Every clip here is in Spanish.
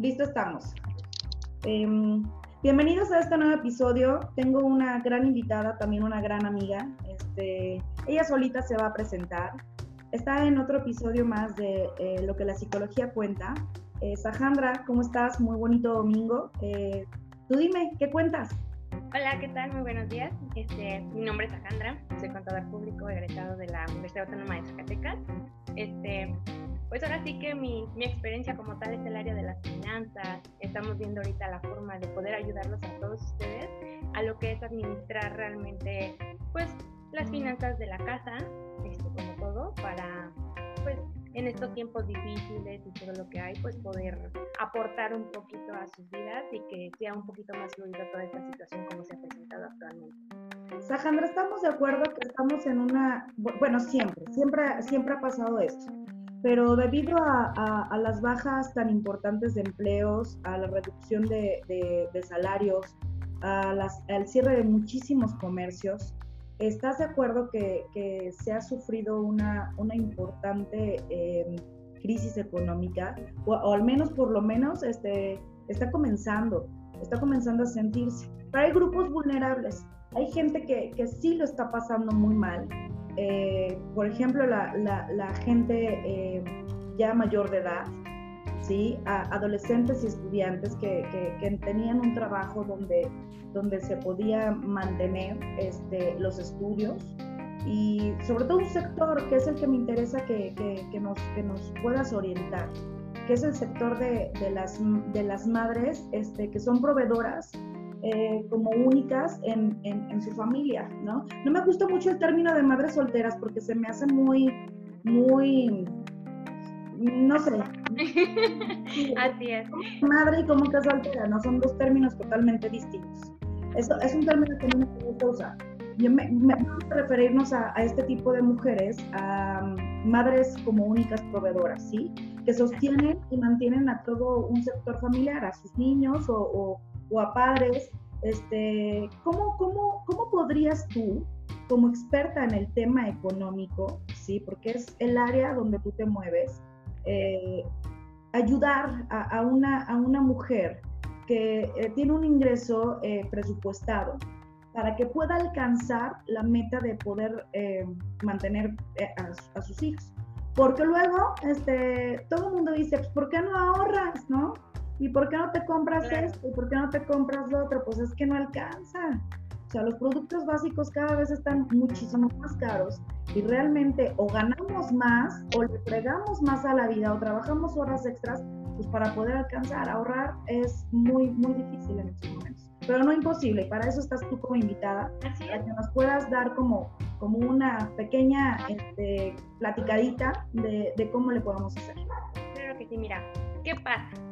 listo estamos. Em, bienvenidos a este nuevo episodio. Tengo una gran invitada, también una gran amiga. Este, ella solita se va a presentar. Está en otro episodio más de eh, Lo que la psicología cuenta. Eh, Sajandra, ¿cómo estás? Muy bonito domingo. Eh, tú dime, ¿qué cuentas? Hola, ¿qué tal? Muy buenos días. Este, mi nombre es Alejandra, soy contador público egresado de la Universidad Autónoma de Zacatecas. Este, pues ahora sí que mi, mi, experiencia como tal es el área de las finanzas. Estamos viendo ahorita la forma de poder ayudarlos a todos ustedes a lo que es administrar realmente pues las finanzas de la casa, este, como todo, para pues en estos tiempos difíciles y todo lo que hay, pues poder aportar un poquito a sus vidas y que sea un poquito más fluida toda esta situación como se ha presentado actualmente. Sajandra, estamos de acuerdo que estamos en una, bueno, siempre, siempre, siempre ha pasado esto, pero debido a, a, a las bajas tan importantes de empleos, a la reducción de, de, de salarios, a las, al cierre de muchísimos comercios, ¿Estás de acuerdo que, que se ha sufrido una, una importante eh, crisis económica? O, o, al menos, por lo menos, este, está comenzando, está comenzando a sentirse. Pero hay grupos vulnerables, hay gente que, que sí lo está pasando muy mal. Eh, por ejemplo, la, la, la gente eh, ya mayor de edad, ¿sí? A adolescentes y estudiantes que, que, que, tenían un trabajo donde, donde se podía mantener este, los estudios y sobre todo un sector que es el que me interesa que, que nos, nos puedas orientar, que es el sector de, de las, de las madres este, que son proveedoras eh, como únicas en, en, en, su familia, ¿no? No me gusta mucho el término de madres solteras porque se me hace muy, muy, no sé. Así es. Madre y como que soltera, ¿no? Son dos términos totalmente distintos. Eso es un término que no me gusta usar. Yo me, me gusta referirnos a, a, este tipo de mujeres, a um, madres como únicas proveedoras, ¿sí? Que sostienen y mantienen a todo un sector familiar, a sus niños o, o, o a padres. Este, ¿cómo, cómo, ¿Cómo podrías tú, como experta en el tema económico, ¿sí? Porque es el área donde tú te mueves, eh, ayudar a, a, una, a una mujer que eh, tiene un ingreso eh, presupuestado para que pueda alcanzar la meta de poder eh, mantener eh, a, a, sus hijos. Porque luego este, todo el mundo dice, pues, ¿por qué no ahorras, no? ¿Y por qué no te compras claro. esto? ¿Y por qué no te compras lo otro? Pues es que no alcanza. O sea, los productos básicos cada vez están muchísimo más caros y realmente o ganamos más o le fregamos más a la vida o trabajamos horas extras pues para poder alcanzar. Ahorrar es muy, muy difícil en estos momentos pero no imposible. Para eso estás tú como invitada, Así para que nos puedas dar como, como una pequeña este, platicadita de, de, cómo le podemos hacer. Claro que sí, mira, ¿qué pasa?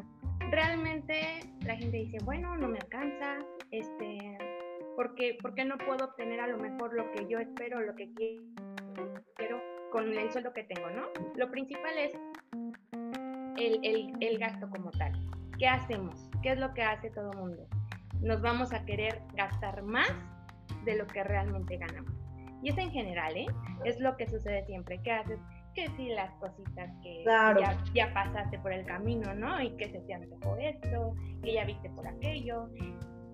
Realmente la gente dice, bueno, no me alcanza, este, porque, porque no puedo obtener a lo mejor lo que yo espero, lo que quiero con el sueldo que tengo, ¿no? Lo principal es el, el, el gasto como tal. ¿Qué hacemos? ¿Qué es lo que hace todo el mundo? nos vamos a querer gastar más de lo que realmente ganamos. Y es en general, ¿eh? Es lo que sucede siempre. ¿Qué haces? Que si las cositas que claro. ya, ya, pasaste por el camino, ¿no? Y que se te antojó esto, que ya viste por aquello.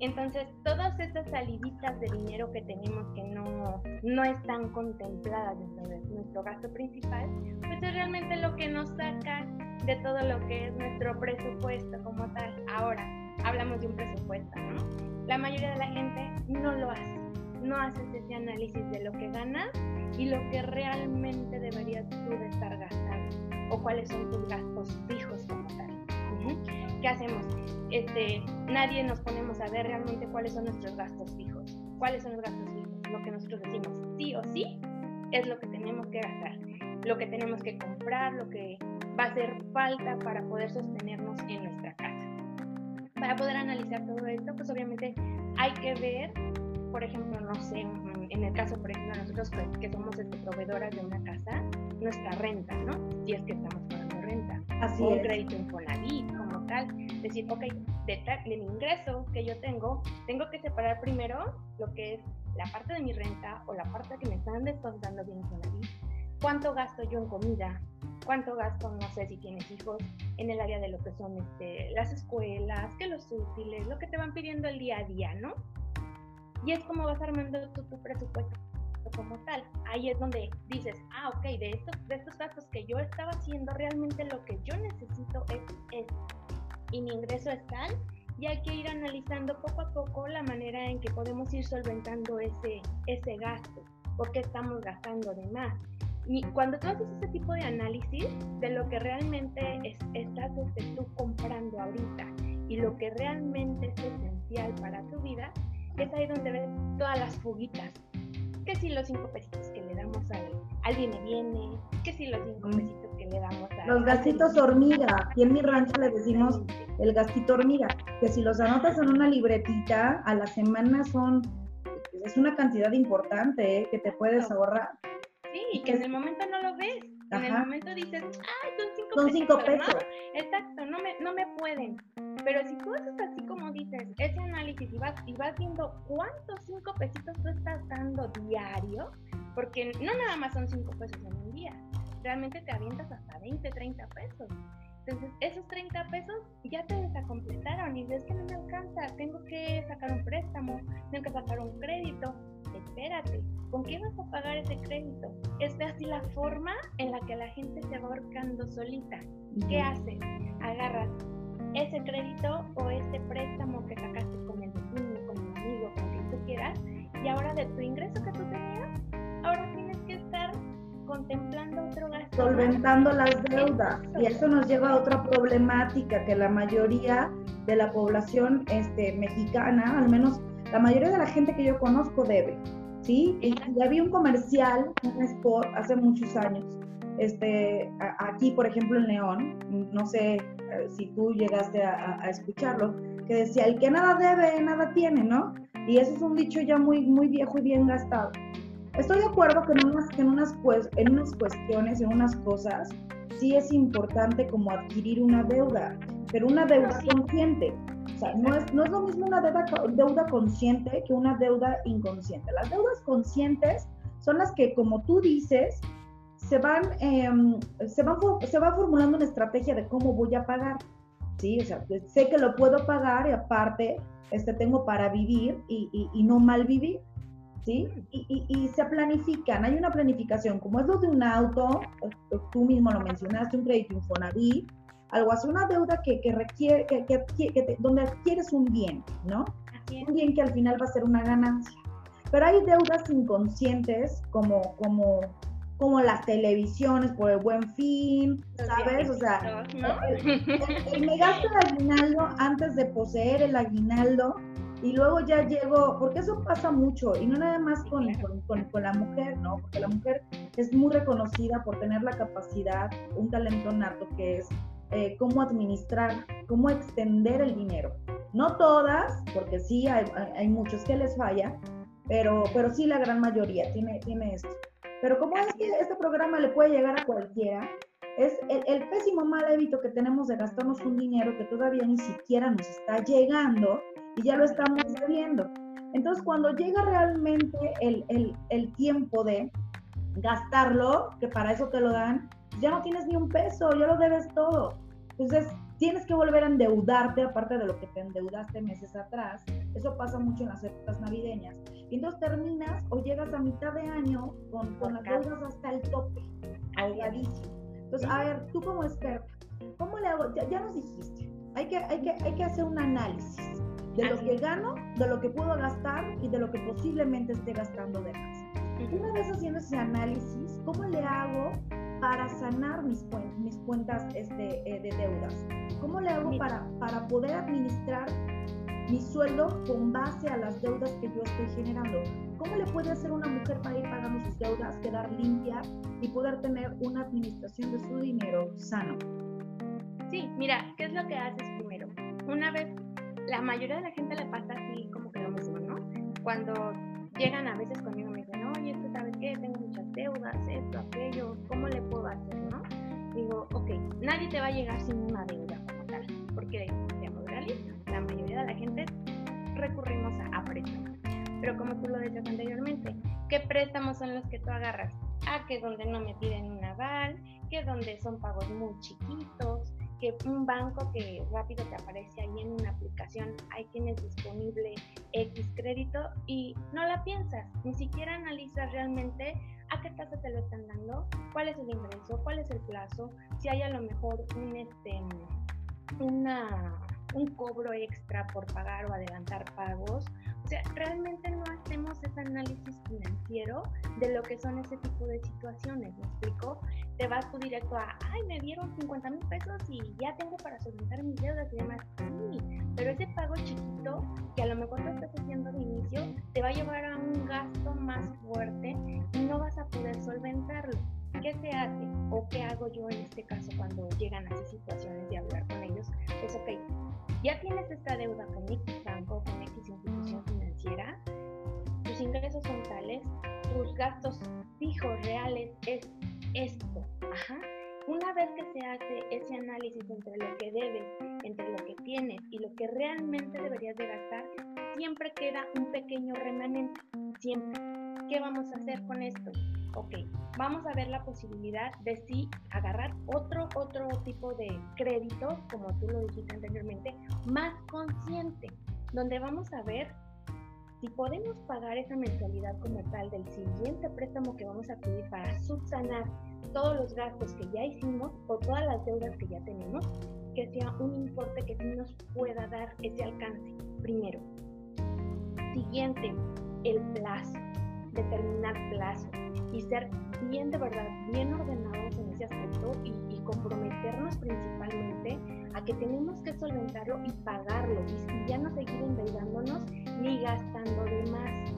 Entonces, todas estas saliditas de dinero que tenemos que no, no están contempladas dentro de nuestro gasto principal, pues es realmente lo que nos saca de todo lo que es nuestro presupuesto como tal. Ahora, hablamos de un presupuesto, ¿no? La mayoría de la gente no lo hace, no haces ese análisis de lo que ganas y lo que realmente deberías tú de estar gastando o cuáles son tus gastos fijos como tal. ¿Qué hacemos? Este, nadie nos ponemos a ver realmente cuáles son nuestros gastos fijos. ¿Cuáles son los gastos fijos? Lo que nosotros decimos, sí o sí, es lo que tenemos que gastar, lo que tenemos que comprar, lo que va a hacer falta para poder sostenernos en nuestra casa para poder analizar todo esto, pues obviamente hay que ver, por ejemplo, no sé, en el caso, por ejemplo, nosotros pues, que somos este, proveedoras de una casa, nuestra renta, ¿no? Si es que estamos pagando renta. Así o es. crédito Infonavit como tal. Decir, ok, de del ingreso que yo tengo, tengo que separar primero lo que es la parte de mi renta o la parte que me están descontando de Infonavit. ¿Cuánto gasto yo en comida? ¿Cuánto gasto, no sé si tienes hijos, en el área de lo que son este, las escuelas, que los útiles, lo que te van pidiendo el día a día, ¿no? Y es como vas armando tu, tu presupuesto como tal. Ahí es donde dices, ah, ok, de estos, de estos gastos que yo estaba haciendo, realmente lo que yo necesito es esto. Y mi ingreso es tal, y hay que ir analizando poco a poco la manera en que podemos ir solventando ese, ese gasto, porque estamos gastando de más. Y cuando tú haces ese tipo de análisis de lo que realmente es, estás este, tú comprando ahorita y lo que realmente es esencial para tu vida, es ahí donde ves todas las fuguitas. Que si los cinco pesitos que le damos al, al viene viene, que si los cinco pesitos que le damos a... Los gastitos hormiga, aquí en mi rancho le decimos el gastito hormiga, que si los anotas en una libretita, a la semana son, es una cantidad importante ¿eh? que te puedes ahorrar. Sí, y que en el momento no lo ves. En el momento dices, ay, son cinco son cinco pesos. Exacto, no me, no me pueden. Pero si tú haces así como dices, ese análisis y vas, y vas viendo cuántos cinco pesitos tú estás dando diario, porque no nada más son cinco pesos en un día, realmente te avientas hasta 20, 30 pesos. Entonces, esos 30 pesos ya te desacompletaron y ves que no me alcanza, tengo que sacar un préstamo, tengo que sacar un crédito. Espérate, ¿con qué vas a pagar ese crédito? Es así la forma en la que la gente se va ahorcando solita. ¿Qué haces? Agarras ese crédito o ese préstamo que sacaste con el vecino, con el amigo, con quien tú quieras, y ahora de tu ingreso que tú tenías, ahora tienes que estar contemplando otro gasto. Solventando las deudas. Y eso nos lleva a otra problemática que la mayoría de la población este, mexicana, al menos la mayoría de la gente que yo conozco debe. ¿Sí? Y, había un comercial, un spot, hace muchos años, este, aquí, por ejemplo, en León, no sé eh, si tú llegaste a, a, escucharlo, que decía, el que nada debe, nada tiene, ¿no? Y eso es un dicho ya muy, muy viejo y bien gastado. Estoy de acuerdo que en unas, en, unas, pues, en unas cuestiones, en unas cosas, sí es importante como adquirir una deuda, pero una deuda consciente. O sea, no es, no es lo mismo una deuda, deuda consciente que una deuda inconsciente. Las deudas conscientes son las que, como tú dices, se van, eh, se, van, se va formulando una estrategia de cómo voy a pagar. ¿sí? O sea, sé que lo puedo pagar y aparte este, tengo para vivir y, y, y no mal vivir. ¿sí? Y, y, se planifican, hay una planificación, como es lo de un auto, tú mismo lo mencionaste, un crédito Infonavit, algo así, una deuda que, que requiere, que, que, que, donde adquieres un bien, ¿no? Un bien que al final va a ser una ganancia. Pero hay deudas inconscientes como, como, como las televisiones por el buen fin, ¿sabes? O sea, el, me gasto el aguinaldo antes de poseer el aguinaldo y luego ya llego, porque eso pasa mucho, y no nada más con, con, con, la mujer, ¿no? Porque la mujer es muy reconocida por tener la capacidad, un talento nato que es eh, cómo administrar, cómo extender el dinero. No todas, porque sí hay, hay muchos que les falla, pero, pero sí la gran mayoría tiene, tiene esto. Pero como es que este programa le puede llegar a cualquiera, es el, el, pésimo mal hábito que tenemos de gastarnos un dinero que todavía ni siquiera nos está llegando y ya lo estamos viendo. Entonces, cuando llega realmente el, el, el, tiempo de gastarlo, que para eso te lo dan, ya no tienes ni un peso, ya lo debes todo. Entonces, tienes que volver a endeudarte, aparte de lo que te endeudaste meses atrás. Eso pasa mucho en las épocas navideñas. Y entonces terminas o llegas a mitad de año con, con las deudas hasta el tope, ahogadísimo. Entonces, a ver, tú como experta, ¿cómo le hago? Ya, ya nos dijiste, hay que, hay, que, hay que hacer un análisis de lo que gano, de lo que puedo gastar y de lo que posiblemente esté gastando de más. Una vez haciendo ese análisis, ¿cómo le hago para sanar mis, mis cuentas este, eh, de deudas? ¿Cómo le hago para, para poder administrar mi sueldo con base a las deudas que yo estoy generando? ¿Cómo le puede hacer una mujer para ir pagando sus deudas, quedar limpia y poder tener una administración de su dinero sano? Sí, mira, ¿qué es lo que haces primero? Una vez la mayoría de la gente le pasa así como que lo mismo, ¿no? Cuando llegan a veces conmigo me dicen, oye, esto sabes qué, tengo muchas deudas, esto, aquello, ¿cómo le puedo hacer, no? Digo, ok, nadie te va a llegar sin una deuda como tal, porque seamos realistas, la mayoría de la gente recurrimos a, préstamos. Pero como tú lo decías anteriormente, ¿qué préstamos son los que tú agarras? Ah, que donde no me piden un aval, que donde son pagos muy chiquitos, que un banco que rápido te aparece ahí en una aplicación, ahí tienes disponible X crédito y no la piensas, ni siquiera analizas realmente a qué tasa te lo están dando, cuál es el ingreso, cuál es el plazo, si hay a lo mejor un, este, una, un cobro extra por pagar o adelantar pagos. O sea, realmente no hacemos ese análisis financiero de lo que son ese tipo de situaciones, ¿me explico? Te vas tú directo a, ay, me dieron 50 mil pesos y ya tengo para solventar mis deudas y demás. Sí, pero ese pago chiquito, que a lo mejor lo estás haciendo de inicio, te va a llevar a un gasto más fuerte y no vas a poder solventarlo. ¿Qué se hace o qué hago yo en este caso cuando llegan a esas situaciones de hablar con ellos? Es ok, ya tienes esta deuda con X banco, con X institución financiera, tus ingresos son tales, tus gastos fijos reales es esto. Ajá. Una vez que se hace ese análisis entre lo que debes, entre lo que tienes y lo que realmente deberías de gastar, siempre queda un pequeño remanente. Siempre. ¿Qué vamos a hacer con esto? ok, vamos a ver la posibilidad de sí agarrar otro, otro tipo de crédito, como tú lo dijiste anteriormente, más consciente, donde vamos a ver si podemos pagar esa mensualidad como tal del siguiente préstamo que vamos a pedir para subsanar todos los gastos que ya hicimos o todas las deudas que ya tenemos, que sea un importe que sí nos pueda dar ese alcance, primero. Siguiente, el plazo, determinar plazo y ser bien de verdad, bien ordenados en ese aspecto y, comprometernos principalmente a que tenemos que solventarlo y pagarlo y, ya no seguir endeudándonos ni gastando de más.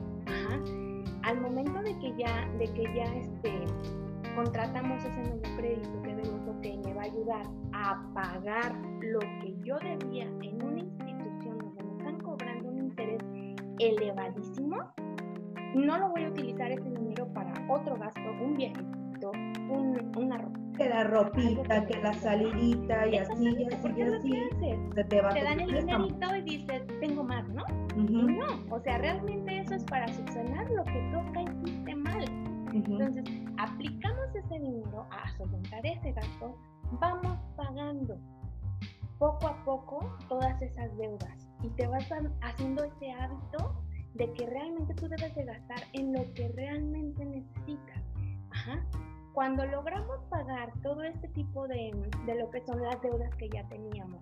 Al momento de que ya, de que ya este, contratamos ese nuevo crédito que vemos, que me va a ayudar a pagar lo que yo debía en una institución donde me están cobrando un interés elevadísimo, no lo voy a utilizar ese dinero para otro gasto, un viajecito, un, una ropa. Que la ropita, que la salidita y así, y así, y así. te, te, dan el dinerito y dices, tengo más, ¿no? No, o sea, realmente eso es para subsanar lo que toca hiciste mal. Entonces, aplicamos ese dinero a solventar ese gasto, vamos pagando poco a poco todas esas deudas y te vas haciendo ese hábito de que realmente tú debes de gastar en lo que realmente necesitas. Cuando logramos pagar todo este tipo de, de lo que son las deudas que ya teníamos,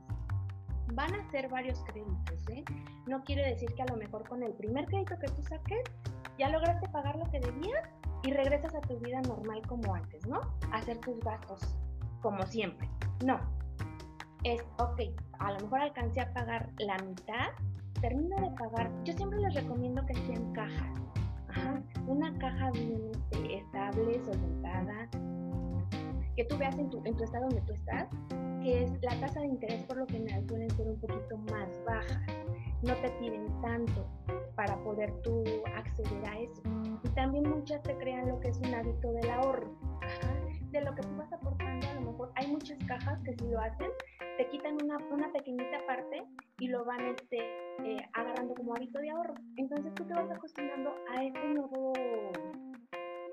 van a ser varios créditos, ¿eh? No quiere decir que a lo mejor con el primer crédito que tú saques, ya lograste pagar lo que debías y regresas a tu vida normal como antes, ¿no? hacer tus gastos como siempre. No. Es, ok, a lo mejor alcancé a pagar la mitad termino de pagar, yo siempre les recomiendo que sean cajas. Una caja bien estable, solventada, que tú veas en tu, en tu estado donde tú estás, que es la tasa de interés por lo general suelen ser un poquito más bajas. No te piden tanto para poder tú acceder a eso. También muchas te crean lo que es un hábito del ahorro. De lo que tú vas aportando, a lo mejor hay muchas cajas que sí lo hacen, te quitan una, una pequeñita parte y lo van este, eh, agarrando como hábito de ahorro. Entonces tú te vas acostumbrando a este nuevo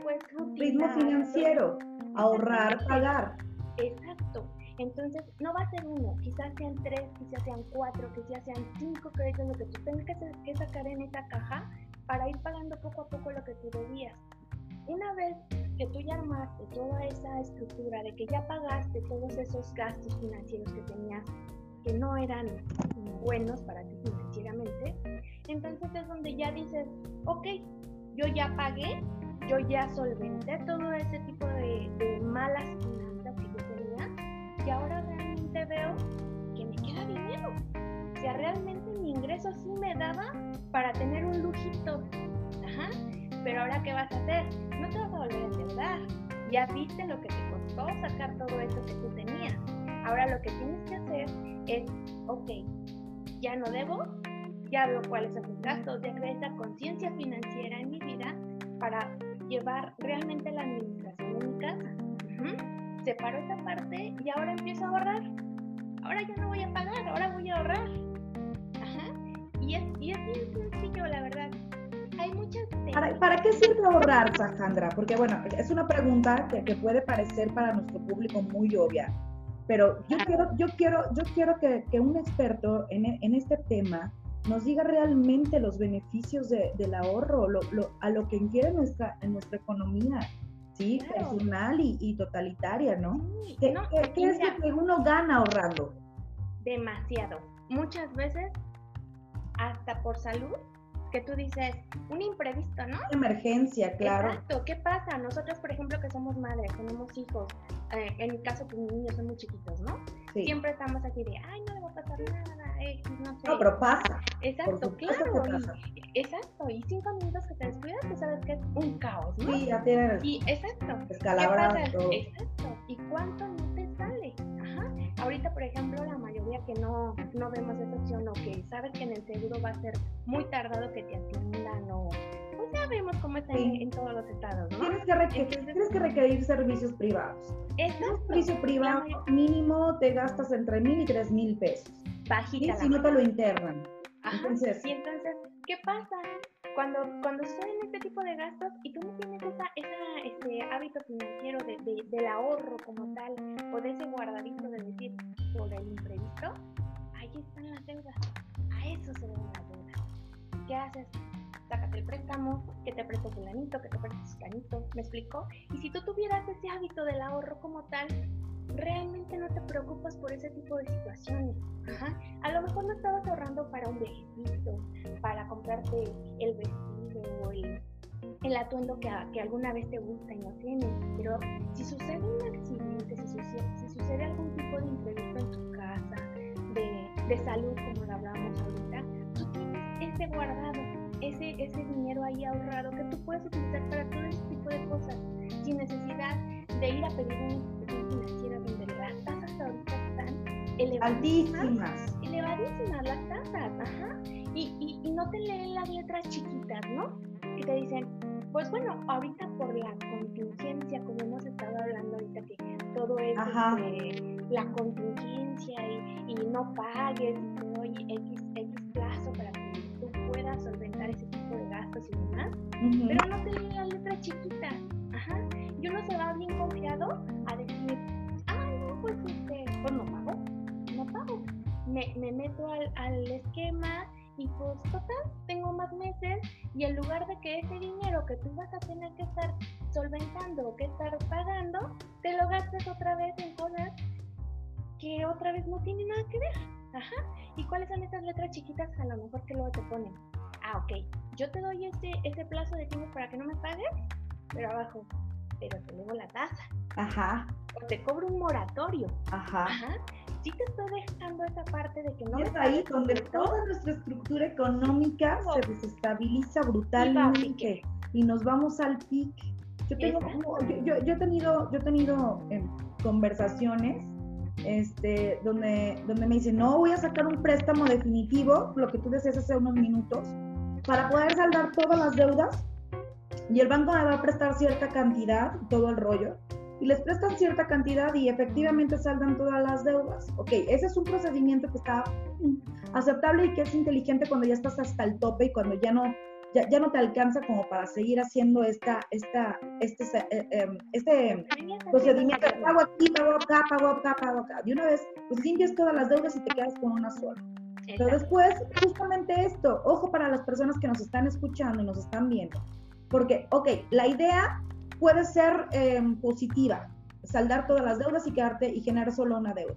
pues, ritmo financiero, ahorrar, pagar. Exacto. Entonces, no va a ser uno, quizás sean tres, quizás sean cuatro, quizás sean cinco créditos lo que tú tengas que, que sacar en esa caja para ir pagando poco a poco lo que tú debías. Una vez que tú ya armaste toda esa estructura de que ya pagaste todos esos gastos financieros que tenías que no eran buenos para ti financieramente, entonces es donde ya dices, ok, yo ya pagué, yo ya solventé todo ese tipo de, de malas finanzas que yo tenía y ahora realmente veo que me queda dinero. Sea, realmente mi ingreso sí me daba para tener un lujito. Ajá. Pero ahora, ¿qué vas a hacer? No te vas a volver a endeudar. Ya viste lo que te costó sacar todo eso que tú tenías. Ahora lo que tienes que hacer es, ok, ya no debo, ya veo cuáles son mis gastos, ya creé esa conciencia financiera en mi vida para llevar realmente la administración de mi casa. Separo esa parte y ahora empiezo a ahorrar. Ahora ya no voy a pagar, ahora voy a ahorrar. Y es, y es bien sencillo, la verdad. Hay muchas... ¿Para, ¿Para, qué sirve ahorrar, Sandra? Porque bueno, es una pregunta que, que puede parecer para nuestro público muy obvia Pero yo quiero, yo quiero, yo quiero que, que un experto en, en, este tema nos diga realmente los beneficios de, del ahorro, lo, lo, a lo que infiere nuestra, en nuestra economía. Sí, personal y, y, totalitaria, ¿no? ¿Qué, ¿qué es lo que uno gana ahorrando? Demasiado. Muchas veces, hasta por salud, que tú dices, un imprevisto, ¿no? Emergencia, claro. Exacto, ¿qué pasa? Nosotros, por ejemplo, que somos madres, tenemos hijos, eh, en mi caso, pues mis niños son muy chiquitos, ¿no? Siempre estamos así de, ay, no le va a pasar nada, X, no sé. No, pero pasa. Exacto, claro. exacto, y cinco minutos que te descuidas, tú sabes que es un caos, ¿no? Sí, ya tienes. Y exacto. ¿Qué pasa? Exacto. ¿Y cuánto no te sale? Ajá. Ahorita, por ejemplo, la mayoría que no, no vemos esa opción o que sabes que en el seguro va a ser muy tardado que te atiendan o ya vemos cómo está en, todos los estados, ¿no? Tienes que, requerir, tienes que requerir servicios privados. Exacto. Un servicio privado mínimo te gastas entre mil y tres mil pesos. Bajita. Y si no te lo internan. Ajá. Entonces, y entonces, ¿qué pasa? Cuando, cuando estoy en este tipo de gastos y tú no tienes esa, esa, este hábito financiero de, de, del ahorro como tal, o de ese guardadito de decir, por el imprevisto, ahí están las deudas. A eso se deben las deudas. ¿Qué haces? Sácate el préstamo, que te prestes el anito, que te prestes el anito, ¿me explico? Y si tú tuvieras ese hábito del ahorro como tal, realmente no te preocupas por ese tipo de situaciones. Ajá. A lo mejor no estabas ahorrando para un viejecito, para comprarte el vestido o el, atuendo que, que, alguna vez te gusta y no tienes. Pero si sucede un accidente, si sucede, si sucede algún tipo de imprevisto en tu casa, de, de salud, como lo hablábamos ahorita, tú tienes ese guardado, ese, ese dinero ahí ahorrado que tú puedes utilizar para todo ese tipo de cosas, sin necesidad de ir a pedir una institución financiera donde las tasas ahorita están elevadísimas. Elevadísimas las tasas, ajá. Y, y, y, no te leen las letras chiquitas, ¿no? Que te dicen, pues bueno, ahorita por la contingencia, como hemos estado hablando ahorita, que todo es este, la contingencia y, y, no pagues y te doy X, tú puedas solventar ese tipo de gastos y demás, pero no te leen las letras chiquitas, ajá. Y uno se va bien confiado a decir, ah, no, pues este, pues no pago, no pago. Me, me meto al, al esquema y pues total, tengo más meses y en lugar de que ese dinero que tú vas a tener que estar solventando o que estar pagando, te lo gastes otra vez en cosas que otra vez no tienen nada que ver. Ajá. ¿Y cuáles son esas letras chiquitas a lo mejor que luego te ponen? Ah, ok, yo te doy ese, ese plazo de tiempo para que no me pagues, pero abajo, pero te debo la tasa. Ajá. O te cobro un moratorio. Ajá. Ajá. Sí te estoy dejando esa parte de que no... Y es ahí donde toda nuestra estructura económica se desestabiliza brutalmente y nos vamos al pic. Yo, tengo, yo, yo, yo, he tenido, yo he tenido eh, conversaciones este, donde, donde me dicen, no, voy a sacar un préstamo definitivo, lo que tú decías hace unos minutos, para poder saldar todas las deudas y el banco me va a prestar cierta cantidad, todo el rollo, y les prestan cierta cantidad y efectivamente saldan todas las deudas. Ok, ese es un procedimiento que está aceptable y que es inteligente cuando ya estás hasta el tope y cuando ya no, ya, ya no te alcanza como para seguir haciendo esta, esta, este, eh, eh, este procedimiento. Pago aquí, pago acá, pago acá, pago acá. De una vez, pues limpias todas las deudas y te quedas con una sola. Pero después, justamente esto, ojo para las personas que nos están escuchando y nos están viendo porque, ok, la idea puede ser eh, positiva, saldar todas las deudas y quedarte y generar solo una deuda.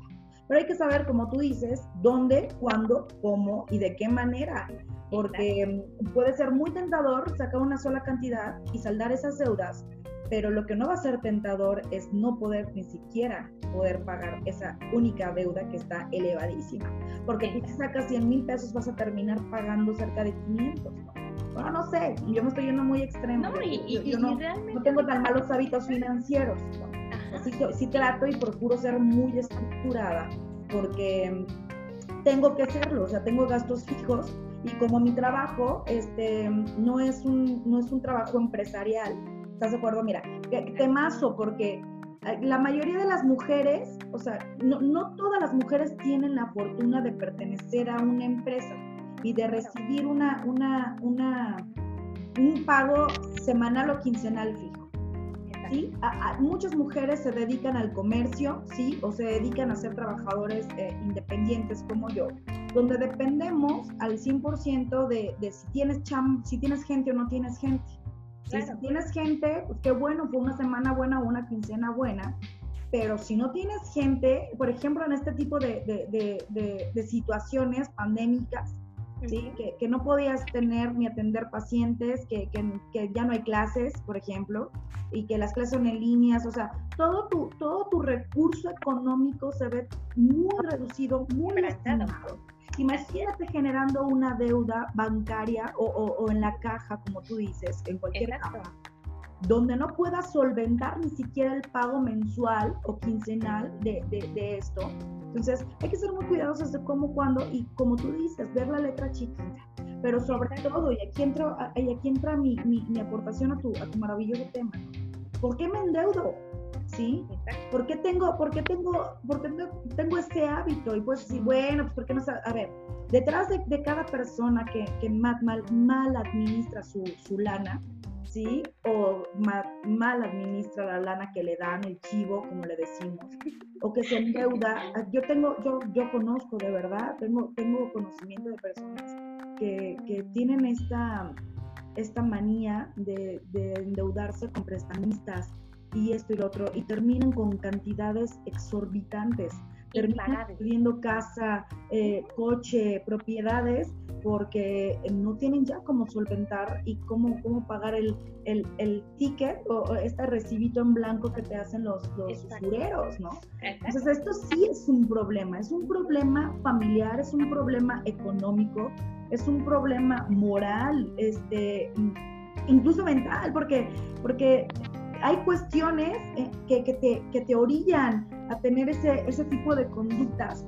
Pero hay que saber, como tú dices, dónde, cuándo, cómo y de qué manera. Porque puede ser muy tentador sacar una sola cantidad y saldar esas deudas, pero lo que no va a ser tentador es no poder ni siquiera poder pagar esa única deuda que está elevadísima. Porque si sacas 100 mil pesos vas a terminar pagando cerca de 500. ¿no? bueno, no sé, yo me estoy yendo muy extremo. No, y, yo, no, no, tengo tan malos hábitos financieros. Así que sí trato y procuro ser muy estructurada porque tengo que serlo, o sea, tengo gastos fijos y como mi trabajo este, no, es un, no es un trabajo empresarial, ¿estás de acuerdo? Mira, temazo porque eh, la mayoría de las mujeres, o sea, no, no todas las mujeres tienen la fortuna de pertenecer a una empresa y de recibir una, una, una, un pago semanal o quincenal fijo. ¿Sí? muchas mujeres se dedican al comercio, ¿sí? O se dedican a ser trabajadores eh, independientes como yo, donde dependemos al 100% de, de si, tienes cham, si tienes gente o no tienes gente. Si tienes gente, pues qué bueno, fue una semana buena o una quincena buena, pero si no tienes gente, por ejemplo, en este tipo de, de, de, situaciones pandémicas, ¿sí? Que, que, no podías tener ni atender pacientes, que, que, ya no hay clases, por ejemplo, y que las clases son en líneas, o sea, todo tu, todo tu recurso económico se ve muy reducido, muy lastimado. Imagínate generando una deuda bancaria o, o, en la caja, como tú dices, en cualquier caja, donde no puedas solventar ni siquiera el pago mensual o quincenal de, de, de, esto. Entonces, hay que ser muy cuidadosos de cómo, cuándo y como tú dices, ver la letra chiquita. Pero sobre todo, y aquí entra, y aquí entra mi, mi, mi aportación a tu, a tu maravilloso tema, ¿por qué me endeudo? ¿Sí? ¿Por qué tengo, por qué tengo, por qué tengo ese hábito? Y pues sí, bueno, pues porque no A ver, detrás de, de cada persona que, que mal, mal, administra su, su, lana, ¿sí? O mal, mal, administra la lana que le dan, el chivo, como le decimos, o que se endeuda. Yo tengo, yo, yo conozco de verdad, tengo, tengo conocimiento de personas que, que tienen esta esta manía de, de endeudarse con prestamistas, y esto y lo otro, y terminan con cantidades exorbitantes. Terminan pidiendo casa, eh, coche, propiedades, porque no tienen ya cómo solventar y cómo, cómo pagar el, el, el ticket o este recibito en blanco que te hacen los, los usureros, ¿no? Entonces esto sí es un problema, es un problema familiar, es un problema económico, es un problema moral, este, incluso mental, porque, porque hay cuestiones eh, que, te, que, te, orillan a tener ese, ese tipo de conductas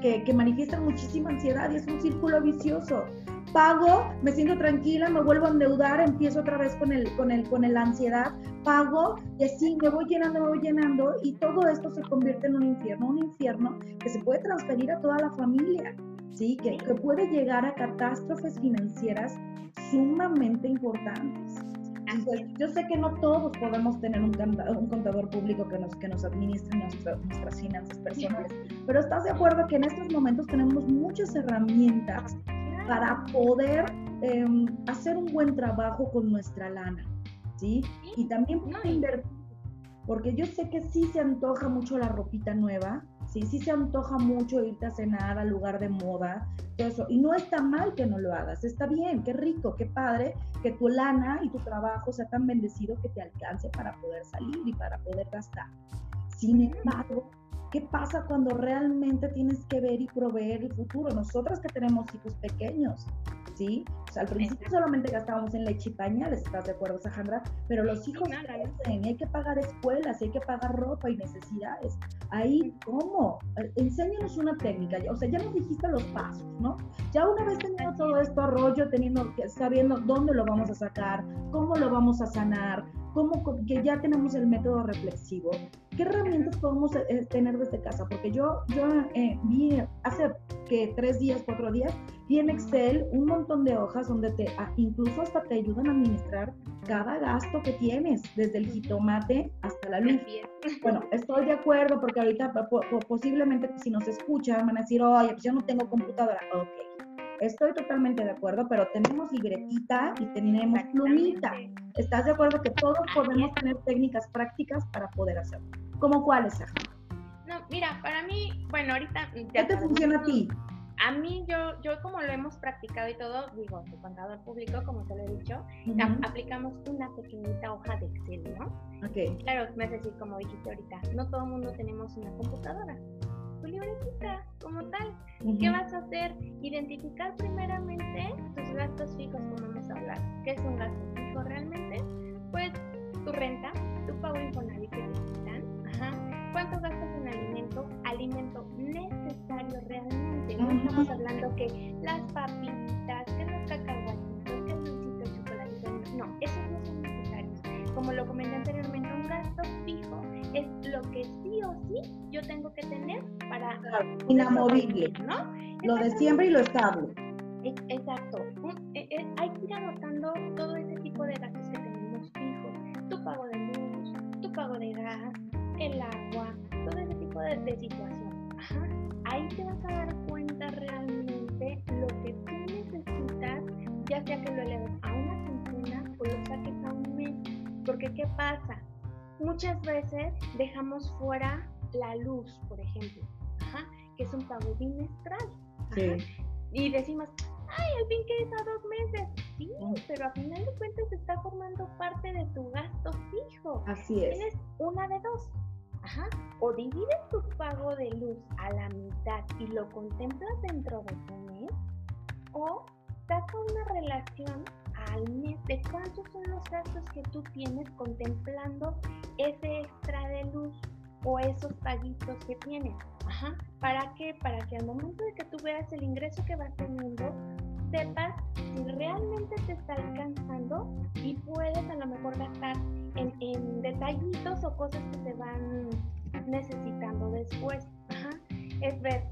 que, que, manifiestan muchísima ansiedad y es un círculo vicioso. Pago, me siento tranquila, me vuelvo a endeudar, empiezo otra vez con el, con el, con el ansiedad, pago y así me voy llenando, me voy llenando y todo esto se convierte en un infierno, un infierno que se puede transferir a toda la familia, ¿sí? que, que puede llegar a catástrofes financieras sumamente importantes yo sé que no todos podemos tener un, un contador público que nos, que nos administre nuestras finanzas personales, pero estás de acuerdo que en estos momentos tenemos muchas herramientas para poder em, hacer un buen trabajo con nuestra lana, ¿sí? Y también invertir, porque yo sé que sí se antoja mucho la ropita nueva, ¿sí? Sí se antoja mucho irte a cenar al lugar de moda, todo eso. Y no está mal que no lo hagas, está bien, qué rico, qué padre que tu lana y tu trabajo sea tan bendecido que te alcance para poder salir y para poder gastar. Sin embargo, ¿qué pasa cuando realmente tienes que ver y proveer el futuro? Nosotras que tenemos hijos pequeños, ¿sí? O sea, al principio solamente gastábamos en leche y pañales, ¿estás de acuerdo, Sandra? Pero los hijos crecen, hay que pagar escuelas, hay que pagar ropa y necesidades. Ahí, ¿cómo? Enséñanos una técnica, o sea, ya nos dijiste los pasos, ¿no? Ya una vez teniendo todo esto rollo, teniendo, sabiendo dónde lo vamos a sacar, cómo lo vamos a sanar, cómo que ya tenemos el método reflexivo, ¿qué herramientas podemos eh, eh, tener desde casa? Porque yo, yo vi hace que tres días, cuatro días, vi en Excel un montón de hojas donde te, ah, incluso hasta te ayudan a administrar cada gasto que tienes, desde el jitomate hasta la luz. Bueno, estoy de acuerdo porque ahorita posiblemente si nos escuchan van a decir, oye, pues yo no tengo computadora. Ok, estoy totalmente de acuerdo, pero tenemos libretita y tenemos plumita. ¿Estás de acuerdo que todos podemos tener técnicas prácticas para poder hacerlo? ¿Cómo cuáles, No, mira, para mí, bueno, ahorita... ¿Qué te funciona a ti? a mí yo, yo como lo hemos practicado y todo, digo, de contador público, como te lo he dicho, aplicamos una pequeñita hoja de Excel, ¿no? Ok. Claro, es decir, como dijiste ahorita, no todo el mundo tenemos una computadora. Tu libretita, como tal. ¿Qué vas a hacer? Identificar primeramente tus gastos fijos, como vamos a hablar. ¿Qué es un gasto fijo realmente? Pues tu renta, tu pago Infonavit que te quitan, ajá. ¿Cuánto gastas en alimento? Alimento necesario realmente no estamos hablando que las papitas, que los cacahuatitos, que el dulcito de chocolate, no, esos no son necesarios. Como lo comenté anteriormente, un gasto fijo es lo que sí o sí yo tengo que tener para... inamovible, ¿no? Lo de siempre y lo estable. Exacto. E, e, hay que ir anotando todo ese tipo de gastos que tenemos fijos. Tu pago de luz, pago de gas, el agua, todo ese tipo de, de situación. Ajá. Ahí te vas a dar cuenta realmente lo que tú necesitas, ya sea que lo eleves a una quincena o lo saques a un mes. Porque ¿qué pasa? Muchas veces dejamos fuera la luz, por ejemplo, ajá, que es un pago bimestral. Sí. Y decimos, ay, al fin que es a dos meses. Sí, pero a final de cuentas está formando parte de tu gasto fijo. Así es. Tienes una de dos. Ajá. O divides tu pago de luz a la mitad y lo contemplas dentro de tu mes, o saca una relación al mes de cuántos son los gastos que tú tienes contemplando ese extra de luz o esos paguitos que tienes. Ajá. ¿Para qué? Para que al momento de que tú veas el ingreso que vas teniendo, sepas si realmente te está alcanzando y puedes a lo mejor gastar en, en detallitos o cosas que te van necesitando después. Ajá. Es ver,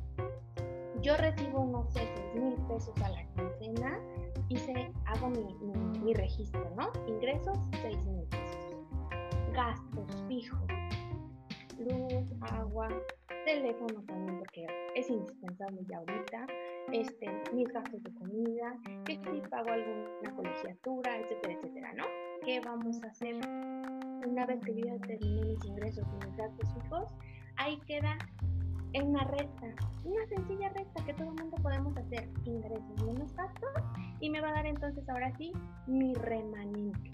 yo recibo unos 6 mil pesos a la quincena se, hago mi, mi, mi registro, ¿no? Ingresos 6 mil pesos. Gastos fijos. Luz, agua, teléfono también porque es indispensable ya ahorita, este, mis gastos de comida, que si pago alguna colegiatura, etcétera, etcétera, ¿no? ¿Qué vamos a hacer? Una vez que yo ya terminé mis ingresos y mis gastos fijos, ahí queda en una resta, una sencilla resta que todo el mundo podemos hacer, ingresos menos gastos, y me va a dar entonces ahora sí mi remanente.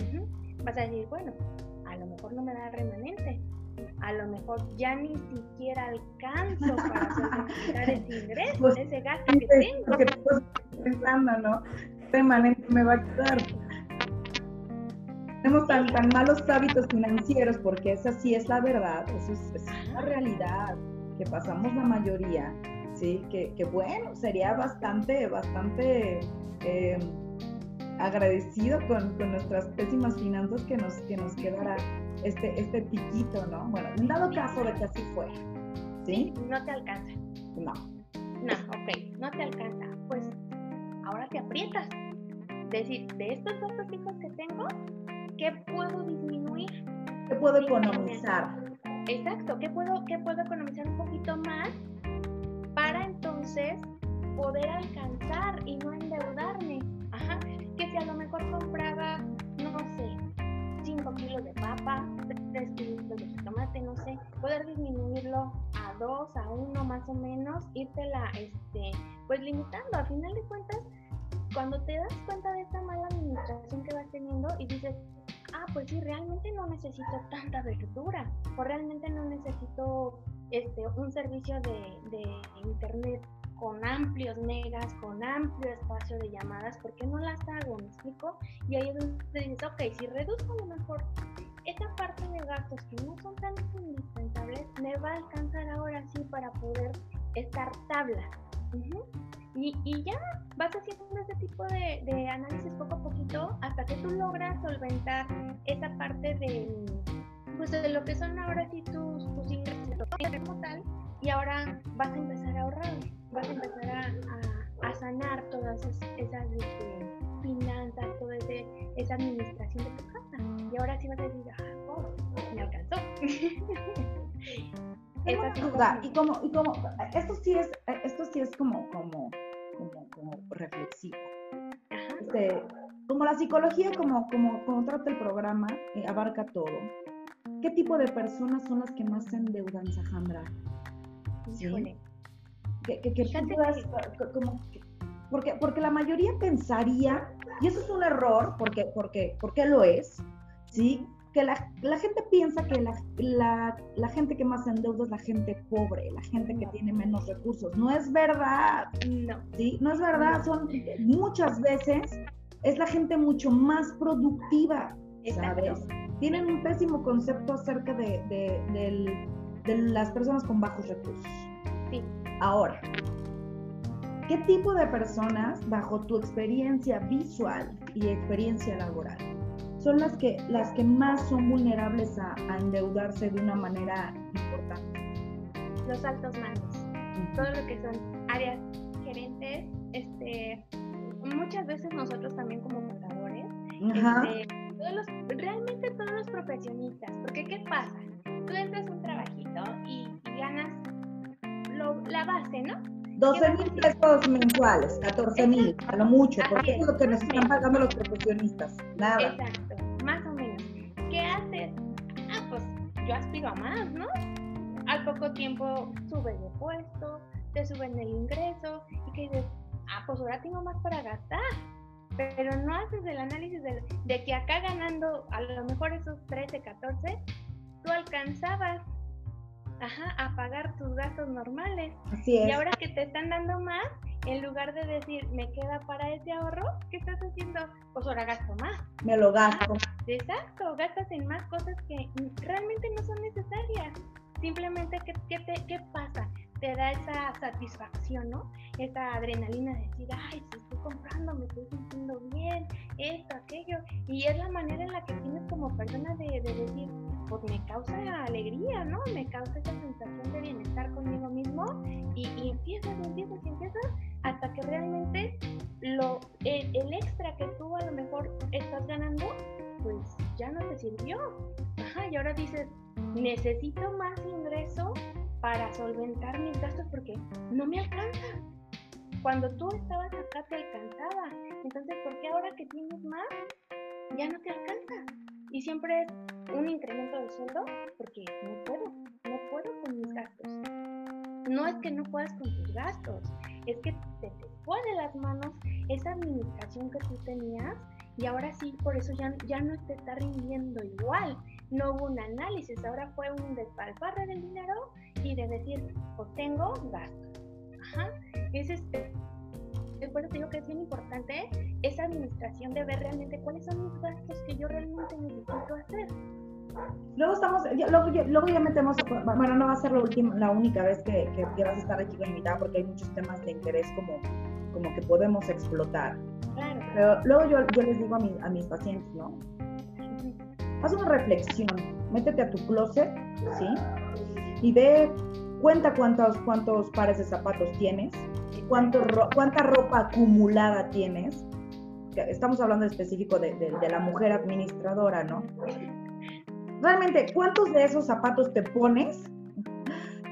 Uh -huh. Vas a decir, bueno, a lo mejor no me da remanente, a lo mejor ya ni siquiera alcanzo para solventar ese ingreso, pues, ese gasto que tengo. Porque tú estás pensando, ¿no? Remanente me va a quedar. Tenemos tan, tan malos hábitos financieros porque esa sí es la verdad, eso es, es una realidad que pasamos la mayoría, ¿sí? Que, que bueno, sería bastante, bastante eh, agradecido con, con, nuestras pésimas finanzas que nos, que nos quedara este, este piquito, ¿no? Bueno, en dado caso de que así fuera, ¿sí? No te alcanza. No. No, ok, no te alcanza. Pues ahora te aprietas. Decir, de estos gastos fijos que tengo, ¿qué puedo disminuir? ¿Qué puedo economizar? Exacto, ¿qué puedo, ¿qué puedo economizar un poquito más para entonces poder alcanzar y no endeudarme? Ajá, que si a lo mejor compraba, no sé, 5 kilos de papa, 3 kilos de tomate, no sé, poder disminuirlo a 2, a 1 más o menos, la, este, pues limitando. A final de cuentas, cuando te das cuenta de esta mala administración que vas teniendo y dices, ah, pues sí, realmente no necesito tanta verdura o realmente no necesito este, un servicio de, internet con amplios megas, con amplio espacio de llamadas, ¿por qué no las hago? ¿Me explico? Y ahí es donde dices, ok, si reduzco a lo mejor esa parte de gastos que no son tan indispensables, me va a alcanzar ahora sí para poder estar tabla. Y, y, ya vas haciendo ese tipo de, de, análisis poco a poquito hasta que tú logras solventar esa parte de, pues de lo que son ahora sí tus, tus ingresos como tal y ahora vas a empezar a ahorrar, vas a empezar a, a, a sanar todas esas, esas este, finanzas, toda ese, esa administración de tu casa. Y ahora sí vas a decir, ah, oh, me alcanzó. Tengo una duda, y como, y como, esto sí es, esto sí es como, como, como, como reflexivo. Este, como la psicología, como, como, como trata el programa, eh, abarca todo. ¿Qué tipo de personas son las que más se endeudan, Sajandra? ¿Sí? Que, que, puedas, como, porque, porque la mayoría pensaría, y eso es un error, porque, porque, porque lo es, ¿sí? Que la, la, gente piensa que la, la, la, gente que más se endeuda es la gente pobre, la gente que tiene menos recursos. No es verdad. No. ¿sí? No es verdad. Son muchas veces es la gente mucho más productiva, ¿sabes? Tienen un pésimo concepto acerca de, de, de, de las personas con bajos recursos. Sí. Ahora, ¿qué tipo de personas, bajo tu experiencia visual y experiencia laboral, son las que, las que más son vulnerables a, a endeudarse de una manera importante. Los altos mandos, todo lo que son áreas gerentes, este, muchas veces nosotros también como contadores, este, todos los, realmente todos los profesionistas, porque ¿qué pasa? Tú entras un trabajito y, ganas la base, ¿no? 12 mil pesos mensuales, 14 mil, a lo mucho, porque es lo que nos están pagando los profesionistas, nada. Exacto. ¿Qué haces? Ah, pues yo aspiro a más, ¿no? Al poco tiempo subes de puesto, te suben el ingreso y que dices, ah, pues ahora tengo más para gastar. Pero no haces el análisis de, de que acá ganando a lo mejor esos 13, 14, tú alcanzabas ajá, a pagar tus gastos normales. Así es. Y ahora que te están dando más, en lugar de decir, me queda para ese ahorro, ¿qué estás haciendo? Pues ahora gasto más. Me lo gasto. exacto, gastas en más cosas que realmente no son necesarias. Simplemente, ¿qué, qué, te, qué pasa? Te da esa satisfacción, ¿no? Esa adrenalina de decir, ay, si estoy comprando, me estoy sintiendo bien, esto, aquello. Y es la manera en la que tienes como persona de, de decir, pues me causa alegría, ¿no? Me causa esa sensación de bienestar conmigo mismo y, y empiezas, y empiezas, y empiezas hasta que realmente lo, el, extra que tú a lo mejor estás ganando, pues ya no te sirvió. Ajá, y ahora dices, necesito más ingreso para solventar mis gastos porque no me alcanza. Cuando tú estabas acá te alcanzaba. Entonces, ¿por qué ahora que tienes más ya no te alcanza? Y siempre es un incremento de sueldo porque no puedo, no puedo con mis gastos. No es que no puedas con tus gastos, es que te, te fue de las manos esa administración que tú tenías y ahora sí, por eso ya, ya no te está rindiendo igual. No hubo un análisis, ahora fue un despalfarre del dinero y de decir, pues tengo gastos. Ajá. Es este, por eso digo que es bien importante esa administración de ver realmente cuáles son mis gastos que yo realmente necesito hacer. Luego estamos, luego, luego, ya metemos, bueno, no va a ser la, última, la única vez que, que, vas a estar aquí con invitada porque hay muchos temas de interés como, como que podemos explotar. Claro. Pero luego yo, yo les digo a, mi, a mis pacientes, ¿no? Haz una reflexión, métete a tu closet, ¿sí? Y ve, cuenta cuántos, cuántos pares de zapatos tienes, cuánto, cuánta ropa acumulada tienes. Estamos hablando específico de, de, la mujer administradora, ¿no? Realmente, ¿cuántos de esos zapatos te pones?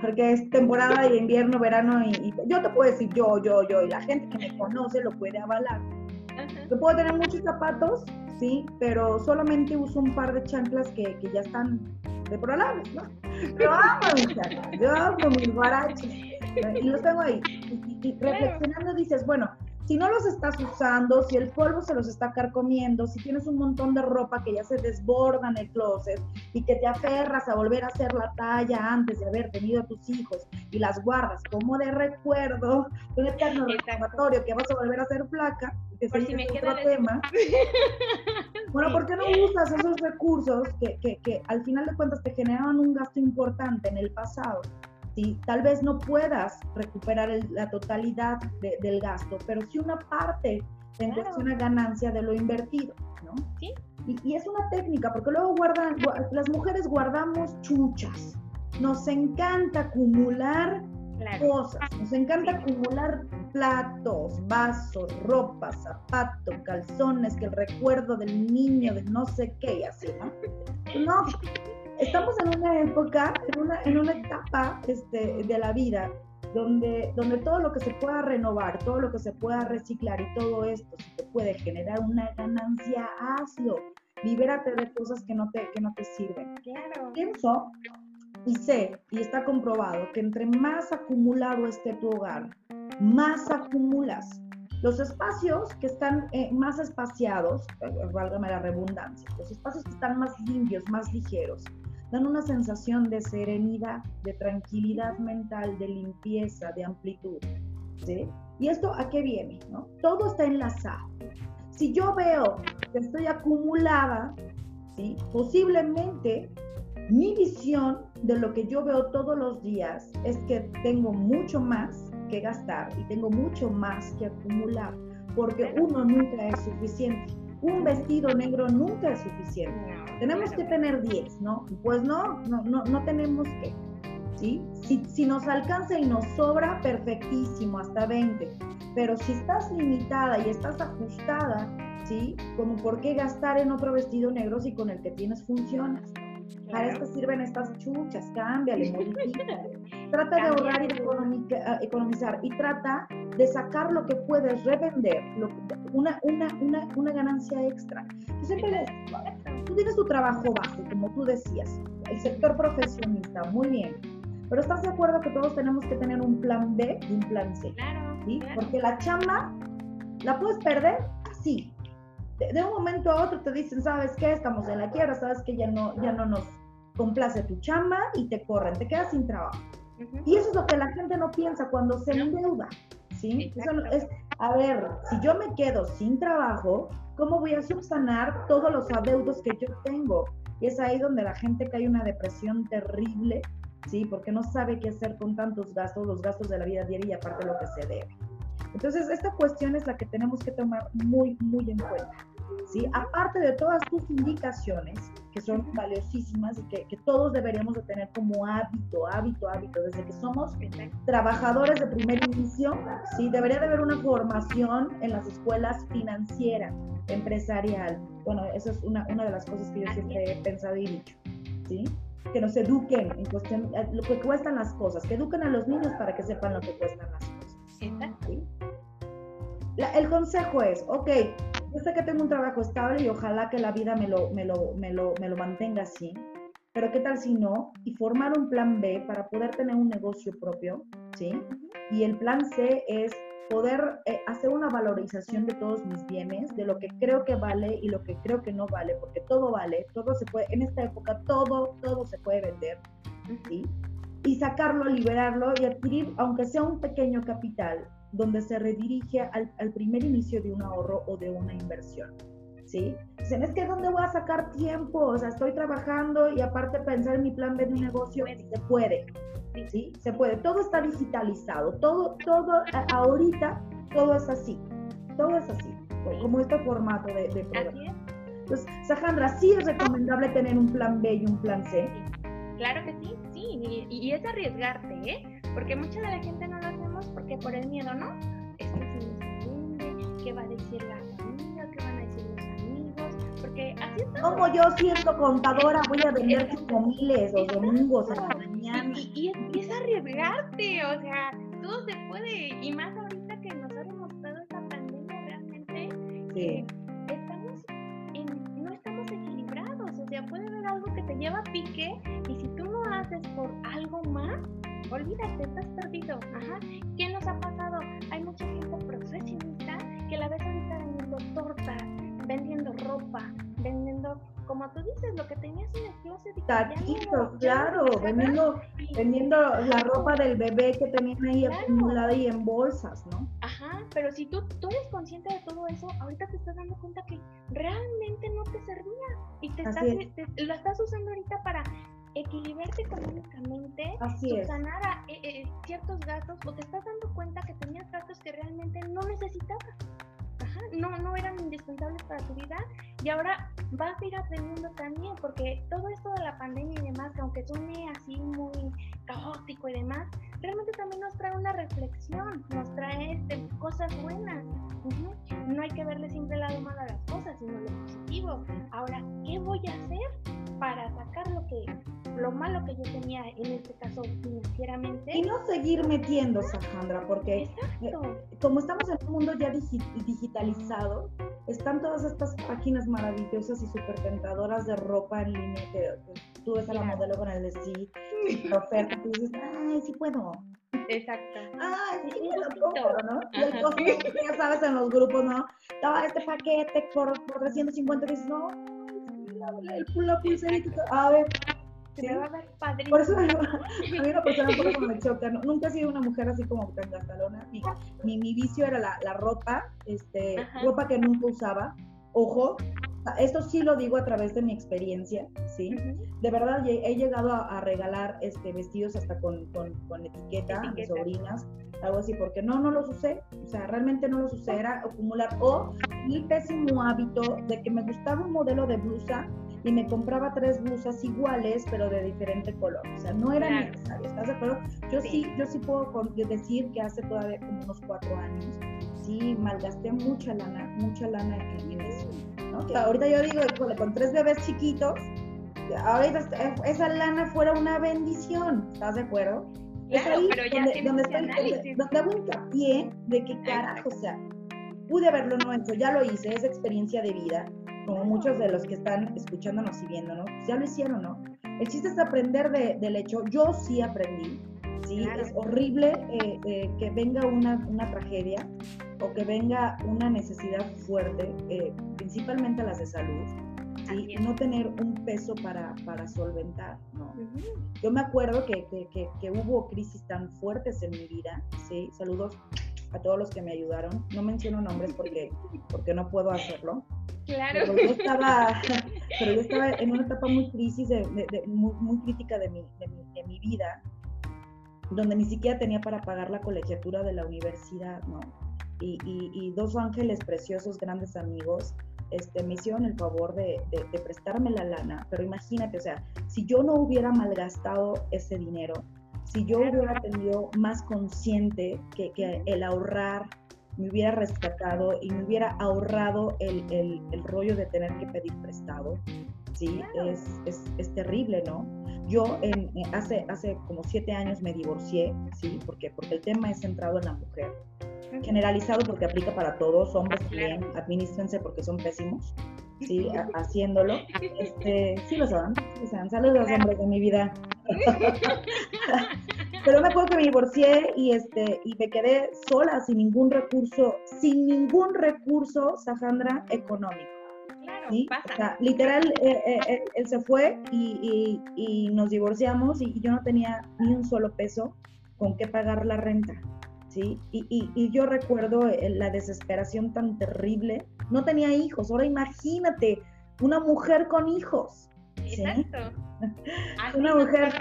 Porque es temporada de invierno, verano, y, yo te puedo decir yo, yo, yo, y la gente que me conoce lo puede avalar. Yo puedo tener muchos zapatos, sí, pero solamente uso un par de chanclas que, que ya están deplorables, ¿no? Yo amo mis chanclas, yo amo mis guaraches y los tengo ahí. Y, reflexionando dices, bueno, si no los estás usando, si el polvo se los está carcomiendo, si tienes un montón de ropa que ya se desborda en el closet y que te aferras a volver a hacer la talla antes de haber tenido a tus hijos y las guardas como de recuerdo, un eterno recordatorio que vas a volver a ser flaca, que se si otro tema. bueno, ¿por qué no usas esos recursos que, que, que al final de cuentas te generaban un gasto importante en el pasado? Tal vez no puedas recuperar la totalidad del gasto, pero sí una parte tendrás claro. una ganancia de lo invertido, ¿no? Sí. Y, es una técnica, porque luego guardan, las mujeres guardamos chuchas. Nos encanta acumular cosas, nos encanta acumular platos, vasos, ropa, zapatos, calzones, que el recuerdo del niño, de no sé qué, y así, ¿no? No, estamos en una época, en una, en una etapa este, de la vida donde, donde todo lo que se pueda renovar, todo lo que se pueda reciclar y todo esto, si te puede generar una ganancia, hazlo. Libérate de cosas que no te, que no te sirven. Claro. Pienso y sé, y está comprobado, que entre más acumulado esté tu hogar, más acumulas. Los espacios que están eh, más espaciados, eh, válgame la redundancia, los espacios que están más limpios, más ligeros, dan una sensación de serenidad, de tranquilidad mental, de limpieza, de amplitud. ¿sí? ¿Y esto a qué viene? ¿no? Todo está enlazado. Si yo veo que estoy acumulada, ¿sí? posiblemente mi visión de lo que yo veo todos los días es que tengo mucho más que gastar y tengo mucho más que acumular, porque uno nunca es suficiente. Un vestido negro nunca es suficiente tenemos que tener 10, ¿no? Pues no, no, no, no tenemos que. ¿sí? Si, si nos alcanza y nos sobra, perfectísimo, hasta 20. Pero si estás limitada y estás ajustada, ¿sí? Como por qué gastar en otro vestido negro si con el que tienes funcionas. Para esto sirven estas chuchas, cámbiale, modifícale. Trata de ahorrar y de ah, economizar y trata de sacar lo que puedes revender, una, una, una, una, ganancia extra. Yo siempre tú tienes tu trabajo base, como tú decías, el sector profesionista, muy bien. Pero ¿estás de acuerdo que todos tenemos que tener un plan B y un plan C? Claro, ¿sí? Porque la chamba la puedes perder así, de, un momento a otro te dicen, ¿sabes qué? Estamos en la quiebra, sabes que ya no, ya no nos complace tu chamba y te corren, te quedas sin trabajo. Y eso es lo que la gente no piensa cuando se endeuda, ¿sí? Eso es, a ver, si yo me quedo sin trabajo, ¿cómo voy a subsanar todos los adeudos que yo tengo? Y es ahí donde la gente cae una depresión terrible, ¿sí? Porque no sabe qué hacer con tantos gastos, los gastos de la vida diaria y aparte lo que se debe. Entonces, esta cuestión es la que tenemos que tomar muy, muy en cuenta. ¿sí? Aparte de todas tus indicaciones, que son valiosísimas y que, que, todos deberíamos de tener como hábito, hábito, hábito, desde que somos trabajadores de primer inicio, ¿sí? debería de haber una formación en las escuelas financiera, empresarial. Bueno, esa es una, una de las cosas que yo siempre he pensado y dicho, ¿sí? que nos eduquen en cuestión, lo que cuestan las cosas, que eduquen a los niños para que sepan lo que cuestan las cosas. ¿Sí? el consejo es, ok, yo sé que tengo un trabajo estable y ojalá que la vida me lo, me lo, me lo, me lo mantenga así, pero ¿qué tal si no? Y formar un plan B para poder tener un negocio propio, ¿sí? Y el plan C es poder eh, hacer una valorización de todos mis bienes, de lo que creo que vale y lo que creo que no vale, porque todo vale, todo se puede, en esta época todo, todo se puede vender, ¿sí? Y sacarlo, liberarlo y adquirir, aunque sea un pequeño capital, donde se redirige al, primer inicio de un ahorro o de una inversión. ¿Sí? Dicen, es que ¿dónde voy a sacar tiempo? O sea, estoy trabajando y aparte pensar en mi plan B de un negocio, se puede, ¿sí? Se puede. Todo está digitalizado, todo, todo, ahorita, todo es así, todo es así, como este formato de, de programa. Entonces, Sajandra, sí es recomendable tener un plan B y un plan C. Claro que sí, y, y es arriesgarte, ¿eh? Porque mucha de la gente no lo hace porque por el miedo, ¿no? Es que nos ¿qué va a decir la familia? ¿Qué van a decir los amigos? Porque así está. Como yo siendo contadora voy a vender miles los domingos a la mañana. Y, es, arriesgarte, o sea, todo se puede, y más ahorita que nos ha demostrado esta pandemia realmente. Sí. estamos en, no estamos equilibrados, o sea, puede haber algo que te lleva a pique y si haces por algo más, olvídate, estás perdido. Ajá. ¿Qué nos ha pasado? Hay mucha gente profesionista que la ves ahorita vendiendo tortas, vendiendo ropa, vendiendo, como tú dices, lo que tenías en el closet. Taquitos, claro, vendiendo, vendiendo la ropa del bebé que tenían ahí acumulada y en bolsas, ¿no? Ajá, pero si tú, tú eres consciente de todo eso, ahorita te estás dando cuenta que realmente no te servía y te, estás, lo estás usando ahorita para equilibrarte económicamente, subsanar eh, eh, ciertos gastos, o te estás dando cuenta que tenías gastos que realmente no necesitabas. Ajá, no, no eran indispensables para tu vida y ahora vas a ir aprendiendo también porque todo esto de la pandemia y demás, que aunque suene así muy caótico y demás, realmente también nos trae una reflexión, nos trae este, cosas buenas. No hay que verle siempre la lado malo a las cosas, sino lo positivo. Ahora, ¿qué voy a hacer para sacar lo que lo malo que yo tenía en este caso financieramente y no seguir metiendo Sandra porque eh, como estamos en un mundo ya digitalizado están todas estas páginas maravillosas y súper tentadoras de ropa en línea que, tú ves a la modelo con el sí la oferta y dices ay sí puedo Exacto. Ay, sí, lo compro, ¿no? Y el costo, ya sabes, en los grupos, ¿no? Estaba este paquete por, por 350 y dices, no, el, la pulserita, a ver. ¿sí? va a ver padrísimo. Por eso a mí una persona por eso me choca. Nunca he sido una mujer así como tan gastalona. Mi, mi, vicio era la, la ropa, este, ropa que nunca usaba. Ojo, esto sí lo digo a través de mi experiencia, ¿sí? De verdad, he llegado a, regalar este, vestidos hasta con, con, con etiqueta, a mis sobrinas, algo así, porque no, no los usé, o sea, realmente no los usé, era acumular, o mi pésimo hábito de que me gustaba un modelo de blusa y me compraba tres blusas iguales, pero de diferente color, o sea, no era necesario, ¿estás de acuerdo? Yo sí. yo sí puedo decir que hace todavía como unos cuatro años, sí, malgasté mucha lana, mucha lana en eso. ¿no? Que ahorita yo digo, con tres bebés chiquitos, ahorita esa lana fuera una bendición, ¿estás de acuerdo? Claro, pero ya donde, donde, estoy, donde, hago hincapié de que carajo, o sea, pude haberlo no hecho, ya lo hice, es experiencia de vida, como muchos de los que están escuchándonos y viéndonos, pues ya lo hicieron, ¿no? El chiste es aprender de, del hecho, yo sí aprendí, ¿sí? Es horrible eh, eh, que venga una, una, tragedia o que venga una necesidad fuerte, eh, principalmente las de salud, ¿sí? no tener un peso para, para solventar, ¿no? Yo me acuerdo que, que, que, hubo crisis tan fuertes en mi vida, ¿sí? Saludos a todos los que me ayudaron. No menciono nombres porque, porque no puedo hacerlo. Claro. Pero yo estaba, pero yo estaba en una etapa muy crisis, de, muy, muy, crítica de mi, de mi, de mi vida, donde ni siquiera tenía para pagar la colegiatura de la universidad, ¿no? Y, y, y, dos ángeles preciosos, grandes amigos, este, me hicieron el favor de, de, prestarme la lana, pero imagínate, o sea, si yo no hubiera malgastado ese dinero, si yo hubiera tenido más consciente que, que el ahorrar me hubiera rescatado y me hubiera ahorrado el, el, el rollo de tener que pedir prestado, ¿sí? Es, es, es terrible, ¿no? Yo en, hace, hace como siete años me divorcié, ¿sí? Porque, porque el tema es centrado en la mujer generalizado porque aplica para todos, hombres también, administrense porque son pésimos, ¿sí? haciéndolo. Este, sí lo saben, sí saben. Saludos, hombres de mi vida. Pero me acuerdo que me divorcié y, este, y me quedé sola, sin ningún recurso, sin ningún recurso, Sajandra, económico. ¿sí? O sea, literal, eh, eh, eh, él se fue y, y, y nos divorciamos y yo no tenía ni un solo peso con qué pagar la renta. Y, y, yo recuerdo eh, la desesperación tan terrible. No tenía hijos, ahora imagínate, una mujer con hijos. Exacto. una mujer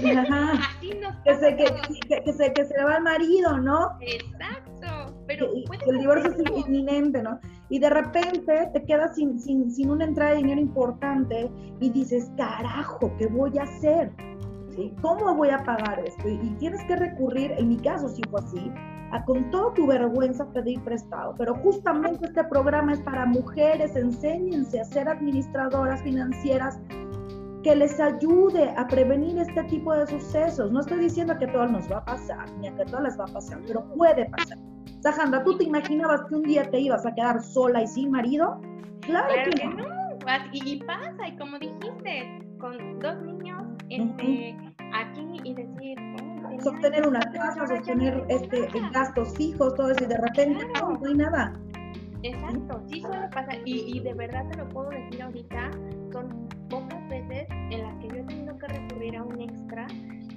que, se, que, se, que se va al marido, ¿no? Exacto. Pero el divorcio es inminente, ¿no? Y de repente te quedas sin, sin, sin una entrada de dinero importante y dices, carajo, ¿qué voy a hacer? ¿Cómo voy a pagar esto? Y, tienes que recurrir, en mi caso sí fue así, a con toda tu vergüenza pedir prestado. Pero justamente este programa es para mujeres, enséñense a ser administradoras financieras que les ayude a prevenir este tipo de sucesos. No estoy diciendo que a todas nos va a pasar, ni a que a todas les va a pasar, pero puede pasar. Sajandra, ¿tú te imaginabas que un día te ibas a quedar sola y sin marido? Claro, que, no. Y, y, pasa, y como dijiste, con dos niños, este, aquí y decir, oh, sostener una casa, sostener este, gastos fijos, todo eso, y de repente no, no hay nada. Exacto, sí suele pasar, y, y de verdad te lo puedo decir ahorita, son pocas veces en las que yo he tenido que recurrir a un extra.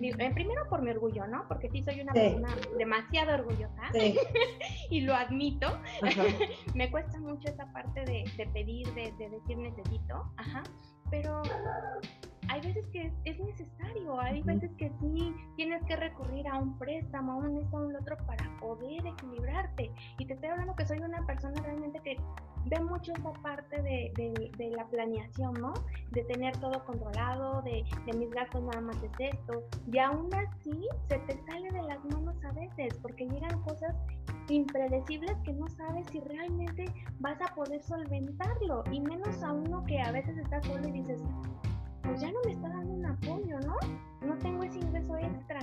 Eh, primero por mi orgullo, ¿no? Porque sí soy una persona demasiado orgullosa y lo admito. Me cuesta mucho esa parte de, de pedir, de, de, decir necesito, ajá, pero hay veces que es, necesario, hay veces que sí tienes que recurrir a un préstamo, a un esto, a un otro para poder equilibrarte. Y te estoy hablando que soy una persona realmente que ve mucho esa parte de, de, la planeación, ¿no? De tener todo controlado, de, de, mis gastos nada más es esto. Y aún así se te sale de las manos a veces, porque llegan cosas impredecibles que no sabes si realmente vas a poder solventarlo. Y menos a uno que a veces está solo y dices, pues ya no me está dando un apoyo, ¿no? No tengo ese ingreso extra.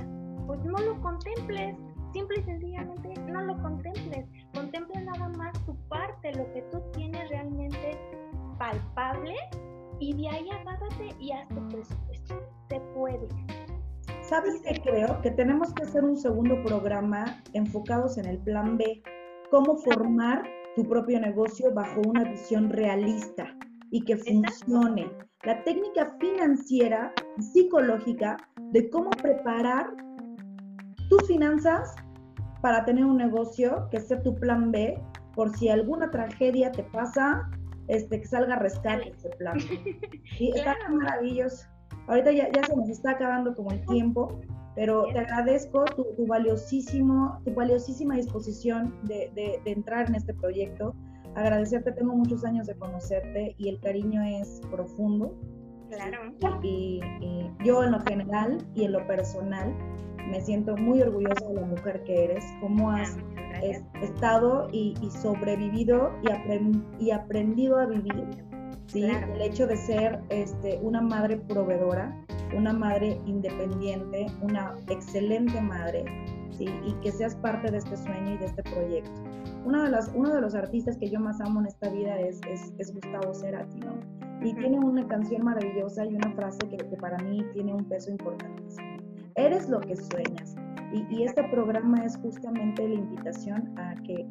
Pues no lo contemples, simple y sencillamente no lo contemples. Contempla nada más tu parte, lo que tú tienes realmente palpable y de ahí agárrate y haz tu presupuesto. Se puede. ¿Sabes qué creo? Que tenemos que hacer un segundo programa enfocados en el plan B, cómo formar tu propio negocio bajo una visión realista y que funcione la técnica financiera y psicológica de cómo preparar tus finanzas para tener un negocio que sea tu plan B por si alguna tragedia te pasa, este, que salga a rescate ese plan. Y está maravilloso. Ahorita ya, ya, se nos está acabando como el tiempo, pero te agradezco tu, tu valiosísimo, tu valiosísima disposición de, de, de entrar en este proyecto agradecerte, tengo muchos años de conocerte y el cariño es profundo. Claro. Y, yo en lo general y en lo personal me siento muy orgullosa de la mujer que eres, cómo has estado y, sobrevivido y, y, aprendido a vivir. ¿sí? El hecho de ser este, una madre proveedora, una madre independiente, una excelente madre, ¿sí? y que seas parte de este sueño y de este proyecto. Uno de, los, uno de los artistas que yo más amo en esta vida es, es, es Gustavo Cerati, ¿no? Y tiene una canción maravillosa y una frase que, que para mí tiene un peso importantísimo. Eres lo que sueñas. Y, este programa es justamente la invitación a que,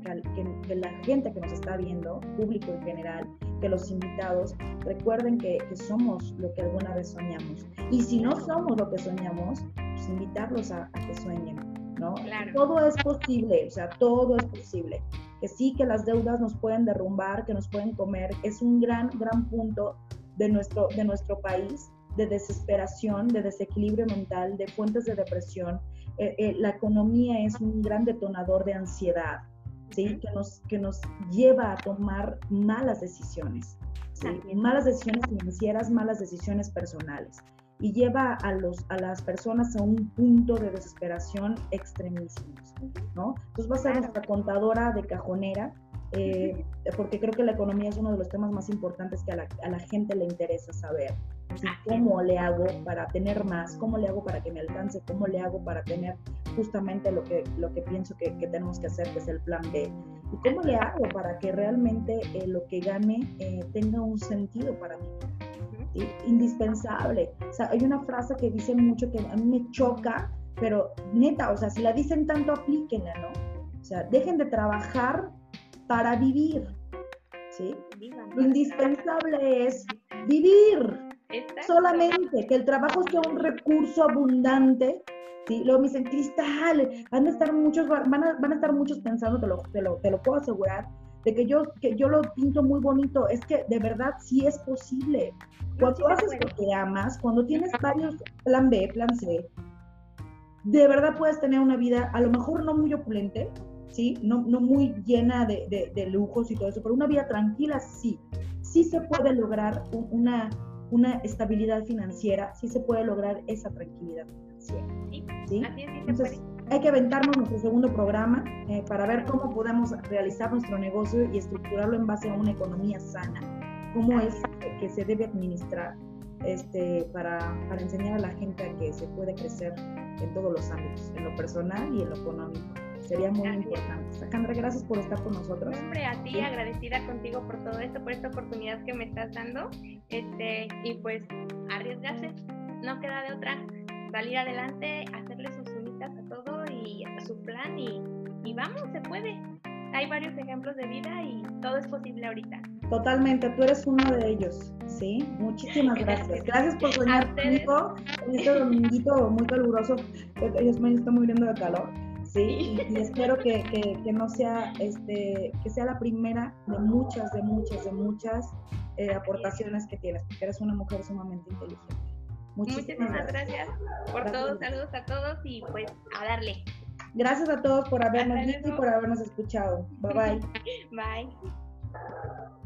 que, la gente que nos está viendo, público en general, que los invitados recuerden que, somos lo que alguna vez soñamos. Y si no somos lo que soñamos, pues invitarlos a, que sueñen, ¿no? Todo es posible, o sea, todo es posible. Que sí, que las deudas nos pueden derrumbar, que nos pueden comer, es un gran, gran punto de nuestro, de nuestro país, de desesperación, de desequilibrio mental, de fuentes de depresión, eh, eh, la economía es un gran detonador de ansiedad, ¿sí? que, nos, que nos lleva a tomar malas decisiones, malas decisiones financieras, malas decisiones personales, y lleva a, los, a las personas a un punto de desesperación extremísimos. ¿no? Entonces va a ser nuestra contadora de cajonera, eh, porque creo que la economía es uno de los temas más importantes que a la, a la gente le interesa saber. ¿Cómo le hago para tener más? ¿Cómo le hago para que me alcance? ¿Cómo le hago para tener justamente lo que, lo que pienso que, que tenemos que hacer, que es el plan B? ¿Y cómo le hago para que realmente eh, lo que gane eh, tenga un sentido para mí? Indispensable. O sea, hay una frase que dicen mucho que a mí me choca, pero neta, o sea, si la dicen tanto, aplíquenla, ¿no? O sea, dejen de trabajar para vivir. ¿sí? Lo indispensable es vivir. Solamente que el trabajo sea un recurso abundante. ¿sí? Luego me dicen, Cristal, van a estar muchos, van a, van a estar muchos pensando, te lo, te lo, te lo puedo asegurar, de que yo, que yo lo pinto muy bonito. Es que de verdad sí es posible. Cuando haces lo que amas, cuando tienes varios plan B, plan C, de verdad puedes tener una vida, a lo mejor no muy opulente, ¿sí? No, no muy llena de, de, de, lujos y todo eso, pero una vida tranquila sí. Sí se puede lograr una, una estabilidad financiera, sí se puede lograr esa tranquilidad financiera. Sí, Entonces, hay que aventarnos nuestro segundo programa eh, para ver cómo podemos realizar nuestro negocio y estructurarlo en base a una economía sana, cómo es que se debe administrar este, para, para enseñar a la gente a que se puede crecer en todos los ámbitos, en lo personal y en lo económico sería muy importante. Sacandra, gracias por estar con nosotros. Hombre, a ti, agradecida contigo por todo esto, por esta oportunidad que me estás dando. Este, y pues arriesgarse, no queda de otra. Salir adelante, hacerle sus unitas a todo y a su plan y, y vamos, se puede. Hay varios ejemplos de vida y todo es posible ahorita. Totalmente, tú eres uno de ellos, ¿sí? Muchísimas gracias. Gracias por soñar conmigo en este dominguito muy caluroso. Ellos me están muriendo de calor. ¿sí? Y, espero que, que, no sea, este, que sea la primera de muchas, de muchas, de muchas eh, aportaciones que tienes, porque eres una mujer sumamente inteligente. Muchísimas, gracias. por todos, saludos a todos y pues a darle. Gracias a todos por habernos visto y por habernos escuchado. Bye bye. bye.